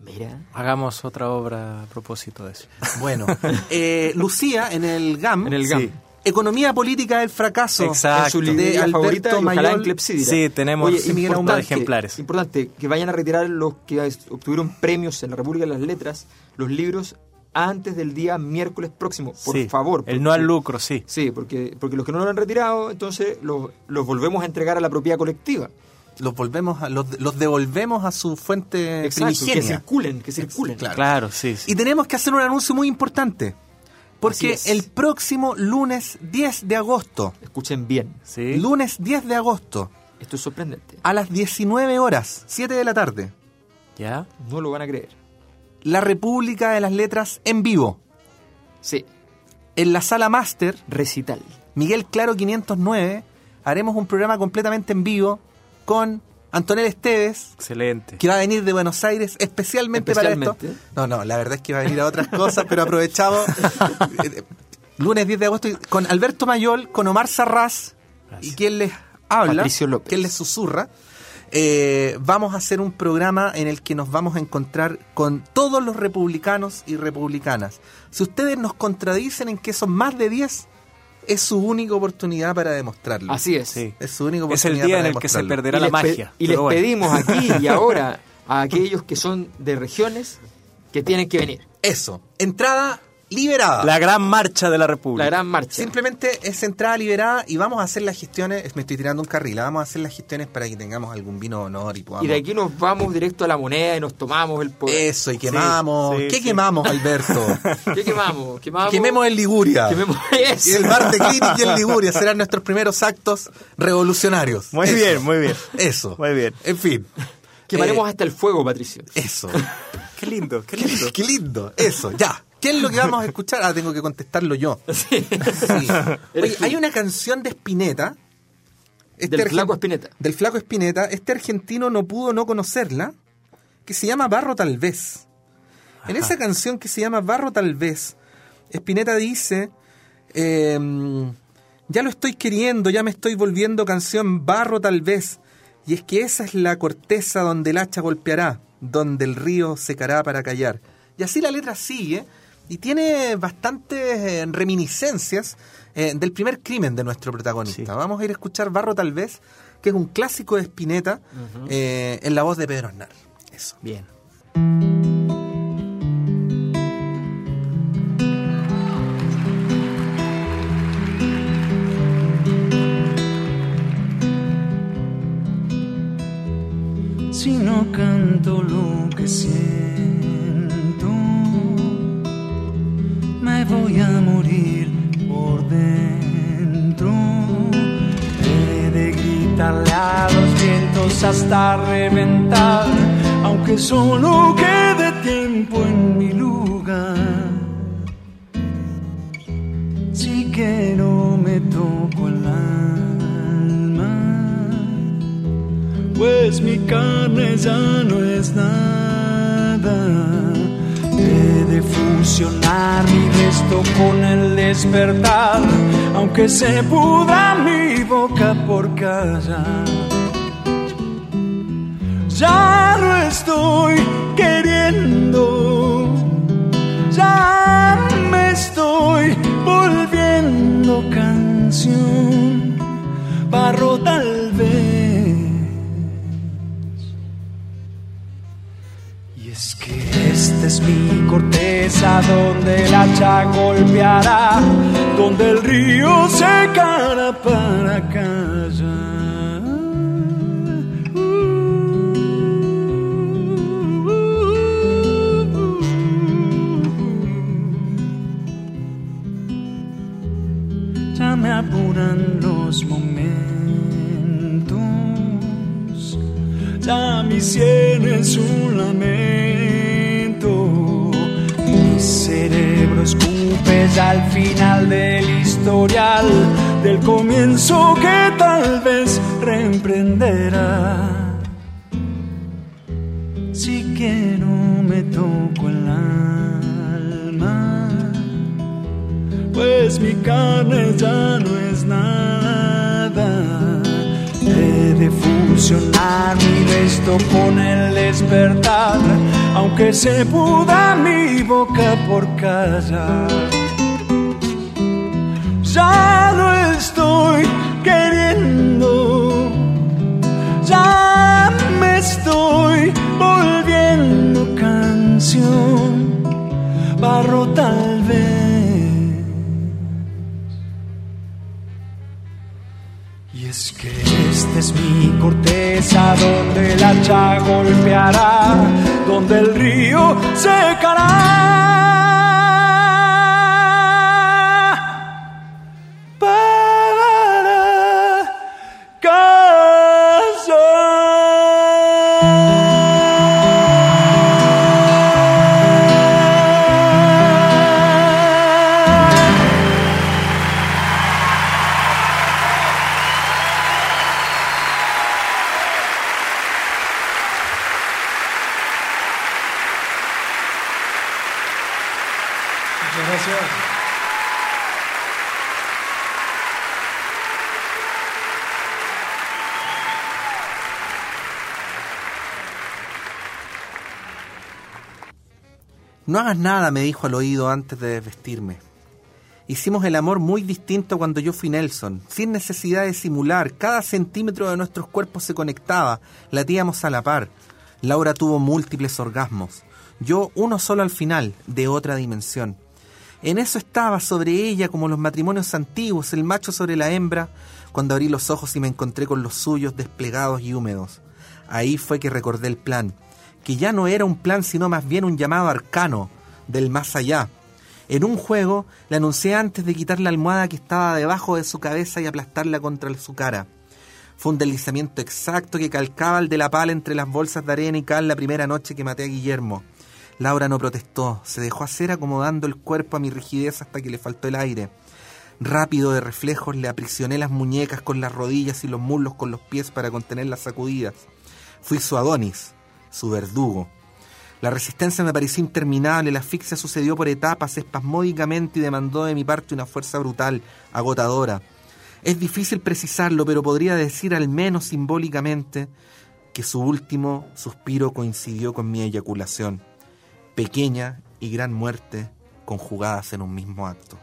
Mira. Hagamos otra obra a propósito de eso. Bueno, eh, Lucía en el GAM. En el GAM. Economía política del fracaso. Exacto. de Alberto Mayol. Sí, tenemos un de ejemplares. Importante, que vayan a retirar los que obtuvieron premios en la República de las Letras, los libros antes del día miércoles próximo, por favor. el no al lucro, sí. Sí, porque, porque los que no lo han retirado, entonces los, los volvemos a entregar a la propiedad colectiva los volvemos a, los, devolvemos a su fuente Exacto, que circulen, que circulen. Claro, sí, Y tenemos que hacer un anuncio muy importante. Porque el próximo lunes 10 de agosto. Escuchen bien. ¿sí? Lunes 10 de agosto. Esto es sorprendente. A las 19 horas, 7 de la tarde. ¿Ya? No lo van a creer. La República de las Letras en vivo. Sí. En la sala máster. Recital. Miguel Claro 509. Haremos un programa completamente en vivo con Antonel Esteves. Excelente. Que va a venir de Buenos Aires especialmente, para esto. No, no, la verdad es que va a venir a otras cosas, pero aprovechado. Eh, lunes 10 de agosto con Alberto Mayol, con Omar Sarraz y quien les habla, quien les susurra. Eh, vamos a hacer un programa en el que nos vamos a encontrar con todos los republicanos y republicanas. Si ustedes nos contradicen en que son más de 10, es su única oportunidad para demostrarlo. Así es. Es su única oportunidad. Es el día en el que se perderá la magia. Y les pedimos aquí y ahora a aquellos que son de regiones que tienen que venir. Eso. Entrada liberada. La gran marcha de la República. La gran marcha. Simplemente es entrada liberada y vamos a hacer las gestiones, me estoy tirando un carril, vamos a hacer las gestiones para que tengamos algún vino de honor y podamos... Y de aquí nos vamos directo a la moneda y nos tomamos el poder. Eso, y quemamos. ¿Qué quemamos, Alberto? ¿Qué quemamos? Quememos en Liguria. Quememos eso. Y el bar de Clinic y en Liguria serán nuestros primeros actos revolucionarios. Muy bien, muy bien. Eso. Muy bien. En fin. Quemaremos eh, hasta el fuego, Patricio. Eso. qué lindo, qué lindo. qué lindo. Eso, ya. ¿Qué es lo que vamos a escuchar? Ah, tengo que contestarlo yo. Sí. Oye, hay una canción de Spinetta. Este del flaco Spinetta. Del flaco Spinetta. Este argentino no pudo no conocerla, que se llama Barro Tal vez. En esa canción que se llama Barro Tal vez, Spinetta dice, em, ya lo estoy queriendo, ya me estoy volviendo canción Barro Tal vez. Y es que esa es la corteza donde el hacha golpeará, donde el río secará para callar. Y así la letra sigue y tiene bastantes eh, reminiscencias eh, del primer crimen de nuestro protagonista. Vamos a ir a escuchar Barro tal vez, que es un clásico de Spinetta eh, en la voz de Pedro Aznar. Eso. Bien. Si no canto lo que siento voy a morir por dentro. He de gritarle a los vientos hasta reventar, aunque solo quede tiempo en mi lugar. Si que no me toco el alma, pues mi carne ya no es nada de fusionar mi resto con el despertar, aunque se pudra mi boca por callar. Ya no estoy queriendo, ya me estoy volviendo canción, barro es mi corteza donde la hacha golpeará, donde el río secará para callar. Ya me apuran los momentos, ya mi sien es un lamento. Ya al final del historial, del comienzo que tal vez reemprenderá. Si quiero me toco el alma, pues mi carne ya no es nada. He de fusionar mi resto con el despertar, aunque se puda mi boca por callar. Ya no estoy queriendo, ya me estoy volviendo canción, barro tal vez. Y es que esta es mi corteza donde el hacha golpeará, donde el río secará. No hagas nada, me dijo al oído antes de desvestirme. Hicimos el amor muy distinto cuando yo fui Nelson, sin necesidad de simular. Cada centímetro de nuestros cuerpos se conectaba, latíamos a la par. Laura tuvo múltiples orgasmos. Yo uno solo al final, de otra dimensión. En eso estaba sobre ella como los matrimonios antiguos, el macho sobre la hembra, cuando abrí los ojos y me encontré con los suyos desplegados y húmedos. Ahí fue que recordé el plan, que ya no era un plan sino más bien un llamado arcano del más allá. En un juego le anuncié antes de quitar la almohada que estaba debajo de su cabeza y aplastarla contra su cara. Fue un deslizamiento exacto que calcaba el de la pala entre las bolsas de arena y cal la primera noche que maté a Guillermo. Laura no protestó, se dejó hacer acomodando el cuerpo a mi rigidez hasta que le faltó el aire. Rápido de reflejos le aprisioné las muñecas con las rodillas y los muslos con los pies para contener las sacudidas. Fui su Adonis, su verdugo. La resistencia me pareció interminable, la asfixia sucedió por etapas, espasmódicamente y demandó de mi parte una fuerza brutal, agotadora. Es difícil precisarlo, pero podría decir al menos simbólicamente que su último suspiro coincidió con mi eyaculación. Pequeña y gran muerte conjugadas en un mismo acto.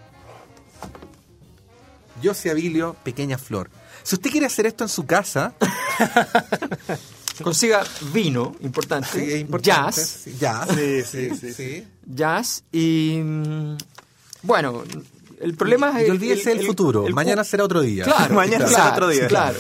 Yo soy Abilio, pequeña flor. Si usted quiere hacer esto en su casa, Consiga vino, importante, sí, es importante. jazz, jazz. Sí, sí, sí, sí. jazz y mm, bueno, el problema es Y olvídese del futuro. el- Mañana será otro día. Claro, Mañana claro, será otro día. Claro.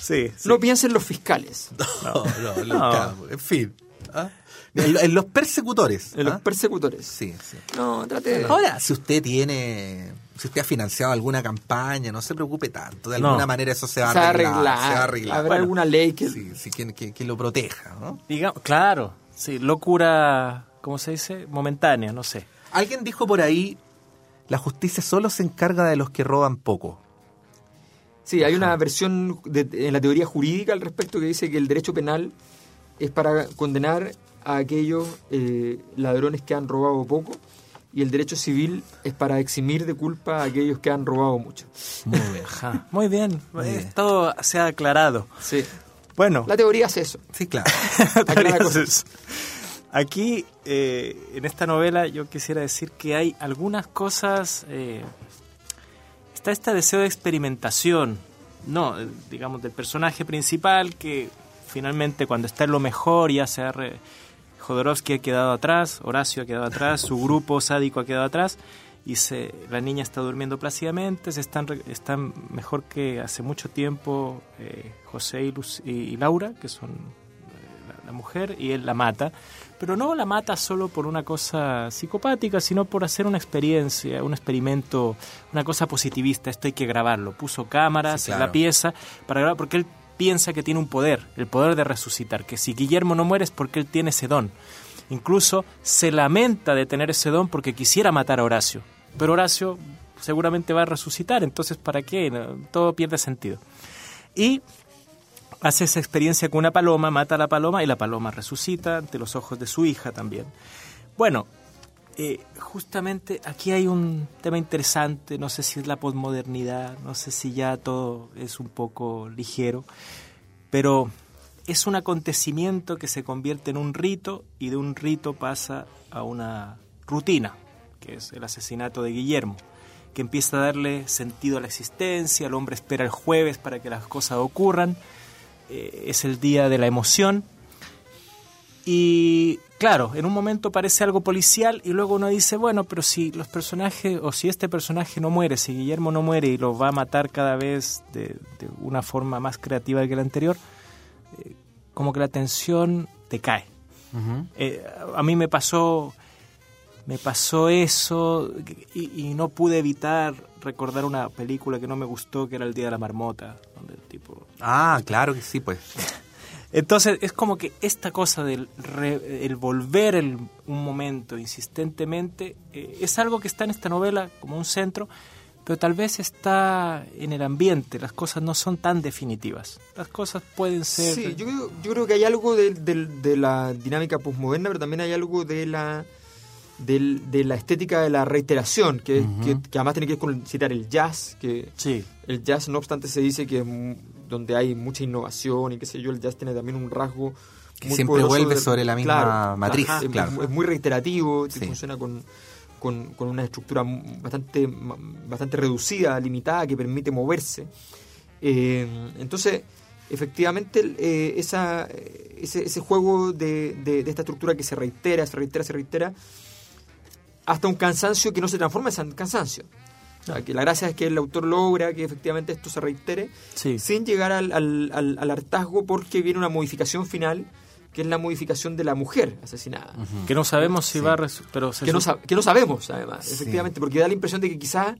Sí, sí. No piensen los fiscales, No, no, No. En fin. ¿ah? En, en los persecutores. en los ¿ah? persecutores. Sí, sí. No, trate de... Ahora, si usted tiene, si usted ha financiado alguna campaña, no se preocupe tanto. De No. alguna manera eso se va a se va a arreglar. arreglar. Se va a arreglar. Habrá Bueno, alguna ley que... sí, sí, que, que- que lo proteja. ¿no? Digamos, claro, sí, locura, ¿cómo se dice? Momentánea, no sé. Alguien dijo por ahí, la justicia solo se encarga de los que roban poco. Sí, hay una versión de- en la teoría jurídica al respecto que dice que el derecho penal es para condenar a aquellos eh, ladrones que han robado poco y el derecho civil es para eximir de culpa a aquellos que han robado mucho. Muy bien. Ajá, muy bien, Muy eh, bien. todo se ha aclarado. Sí. Bueno, La teoría es eso. Sí, claro. Aquí, eh, en esta novela, yo quisiera decir que hay algunas cosas. eh, está este deseo de experimentación, no, digamos, del personaje principal que finalmente, cuando está en lo mejor, ya se ha. re- Jodorowsky ha quedado atrás, Horacio ha quedado atrás, su grupo sádico ha quedado atrás, y se, la niña está durmiendo plácidamente, se están, están mejor que hace mucho tiempo eh, José y, y, Laura, que son eh, la, mujer, y él la mata, pero no la mata solo por una cosa psicopática, sino por hacer una experiencia, un experimento, una cosa positivista, esto hay que grabarlo, puso cámaras en la pieza para grabar, porque él piensa que tiene un poder, el poder de resucitar, que si Guillermo no muere es porque él tiene ese don. Incluso se lamenta de tener ese don porque quisiera matar a Horacio. Pero Horacio seguramente va a resucitar, entonces ¿para qué? Todo pierde sentido. Y hace esa experiencia con una paloma, mata a la paloma y la paloma resucita ante los ojos de su hija también. Bueno, eh, justamente aquí hay un tema interesante, no sé si es la posmodernidad, no sé si ya todo es un poco ligero, pero es un acontecimiento que se convierte en un rito y de un rito pasa a una rutina, que es el asesinato de Guillermo, que empieza a darle sentido a la existencia, el hombre espera el jueves para que las cosas ocurran, eh, es el día de la emoción y claro, en un momento parece algo policial y luego uno dice, bueno, pero si los personajes o si este personaje no muere, si Guillermo no muere y lo va a matar cada vez de, de una forma más creativa que la anterior, eh, como que la tensión te cae. Eh, a mí me pasó, me pasó eso y, no pude evitar recordar una película que no me gustó, que era El Día de la Marmota, donde el tipo... Ah, claro que sí, pues. Entonces es como que esta cosa del el volver el, un momento insistentemente eh, es algo que está en esta novela como un centro pero tal vez está en el ambiente, las cosas no son tan definitivas. Las cosas pueden ser... Sí, yo creo, yo creo que hay algo de, de, la dinámica postmoderna, pero también hay algo de la, de, la estética de la reiteración, que, que, además tiene que ver con citar el jazz, que sí. el jazz no obstante se dice que donde hay mucha innovación y qué sé yo, el jazz tiene también un rasgo... Que siempre vuelve sobre la misma matriz. claro. Es, muy reiterativo, funciona con con, una estructura bastante, bastante reducida, limitada, que permite moverse. Eh, entonces, efectivamente, eh, esa, ese, ese, juego de, de, esta estructura que se reitera, se reitera, se reitera, hasta un cansancio que no se transforma en cansancio. Que la gracia es que el autor logra que efectivamente esto se reitere sin llegar al, al, al, hartazgo porque viene una modificación final que es la modificación de la mujer asesinada. Que no sabemos si va a... Pero que, no que, no sabemos, además, efectivamente, porque da la impresión de que quizás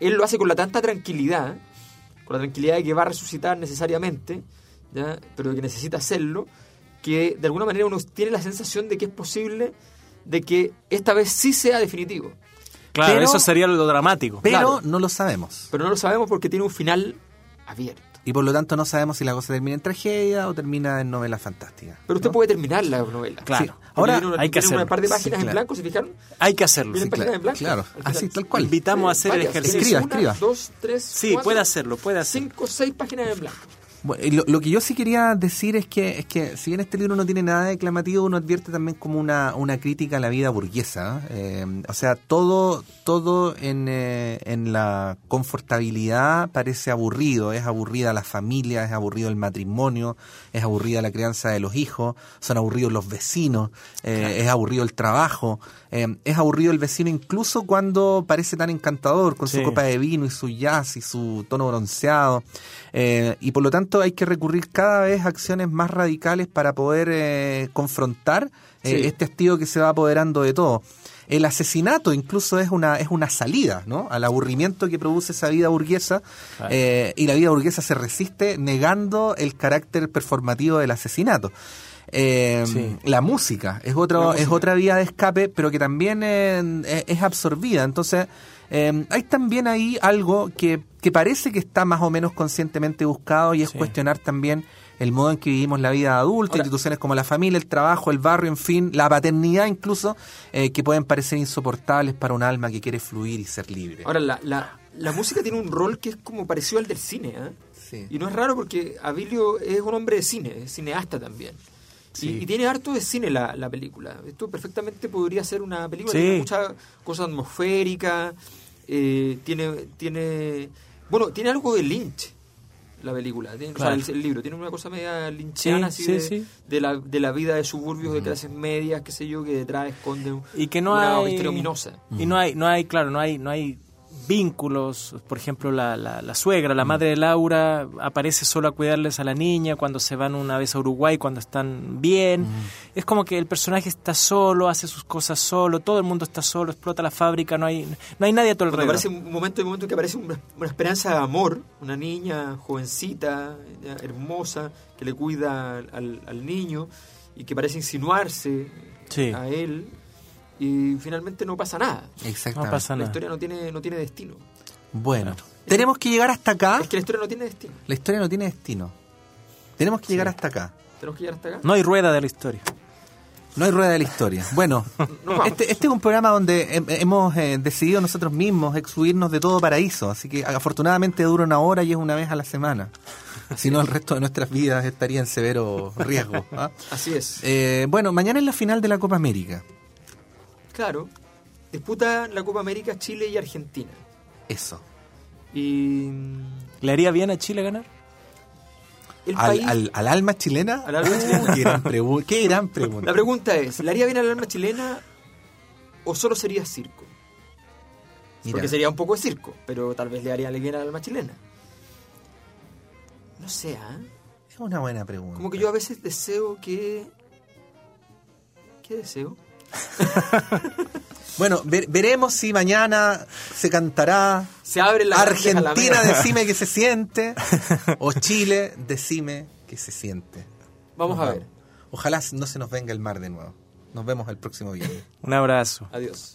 él lo hace con la tanta tranquilidad, con la tranquilidad de que va a resucitar necesariamente, ¿ya? pero que necesita hacerlo, que de alguna manera uno tiene la sensación de que es posible de que esta vez sí sea definitivo. Claro, eso sería lo dramático. Pero no lo sabemos. Pero no lo sabemos porque tiene un final abierto. Y por lo tanto no sabemos si la cosa termina en tragedia o termina en novela fantástica. Pero usted puede terminar la novela. Claro. Ahora hay que hacerlo. un par de páginas en blanco, ¿se fijaron? Hay que hacerlo. Sí, páginas en blanco? Claro, así tal cual. Invitamos a hacer el ejercicio. Escriba, escriba. dos, tres, Sí, puede hacerlo, puede hacerlo. Cinco, seis páginas en blanco. Bueno, lo, que yo sí quería decir es que, es que si bien este libro no tiene nada declamativo, uno advierte también como una, una crítica a la vida burguesa. ¿eh? o sea, todo, todo en, eh, en la confortabilidad parece aburrido. Es aburrida la familia, es aburrido el matrimonio, es aburrida la crianza de los hijos, son aburridos los vecinos, eh, es aburrido el trabajo, es aburrido el vecino incluso cuando parece tan encantador con su copa de vino y su jazz y su tono bronceado. y por lo tanto, hay que recurrir cada vez a acciones más radicales para poder eh, confrontar eh, este hastío que se va apoderando de todo. El asesinato incluso es una, es una salida ¿no? al aburrimiento que produce esa vida burguesa eh, y la vida burguesa se resiste negando el carácter performativo del asesinato. La música es, otro, es otra vía de escape, pero que también es absorbida. Entonces, eh, hay también ahí algo que, que, parece que está más o menos conscientemente buscado y es cuestionar también el modo en que vivimos la vida adulta, instituciones como la familia, el trabajo, el barrio, en fin, la paternidad incluso, eh, que pueden parecer insoportables para un alma que quiere fluir y ser libre. Ahora, la, la, la música tiene un rol que es como parecido al del cine, ¿eh? Y no es raro porque Abilio es un hombre de cine, es cineasta también. Y, tiene harto de cine la, la, película. Esto perfectamente podría ser una película tiene mucha cosa atmosférica, eh, tiene, tiene, bueno, tiene algo de Lynch. la película, tiene, o sea, el, el libro. Tiene una cosa media linchiana Sí, así sí, de, sí. de la, de la vida de suburbios de clases medias, qué sé yo, que detrás esconde un- Y que no una hay. Y no hay, no hay, claro, no hay, no hay vínculos. Por ejemplo, la, la, la suegra, la madre de Laura, aparece solo a cuidarles a la niña cuando se van una vez a Uruguay, cuando están bien. Es como que el personaje está solo, hace sus cosas solo, todo el mundo está solo, explota la fábrica, no hay, no hay nadie a tu Cuando alrededor. aparece un momento, un momento que aparece una, una esperanza de amor, una niña jovencita, hermosa, que le cuida al, al niño y que parece insinuarse Sí. a él y finalmente no pasa nada. Exactamente. No pasa La nada. historia no tiene, no tiene destino. Bueno, tenemos que llegar hasta acá. Es que la historia no tiene destino. La historia no tiene destino. Tenemos que llegar hasta acá. Tenemos que llegar hasta acá. No hay rueda de la historia. No hay rueda de la historia. Bueno, este, este es un programa donde hem- hemos eh, decidido nosotros mismos excluirnos de todo paraíso. Así que afortunadamente dura una hora y es una vez a la semana. Si no, el resto de nuestras vidas estaría en severo riesgo. ¿ah? Así es. Eh, bueno, mañana es la final de la Copa América. Claro. Disputa la Copa América Chile y Argentina. Eso. Y ¿Le haría bien a Chile ganar? el ¿Al, país... al- al alma chilena? Al alma chilena. Qué gran, qué gran pregunta. La pregunta es, ¿le haría bien al alma chilena o solo sería circo? Mira, Porque sería un poco de circo, pero tal vez le haría bien al alma chilena. No sé, ¿ah? Es una buena pregunta. Como que yo a veces deseo que... ¿Qué deseo? Bueno, ver- veremos si mañana se cantará Se abre la Argentina, decime que se siente. O Chile, decime que se siente. Vamos Nos a ver. Ojalá no se nos venga el mar de nuevo. Nos vemos el próximo viernes. Un abrazo. Adiós.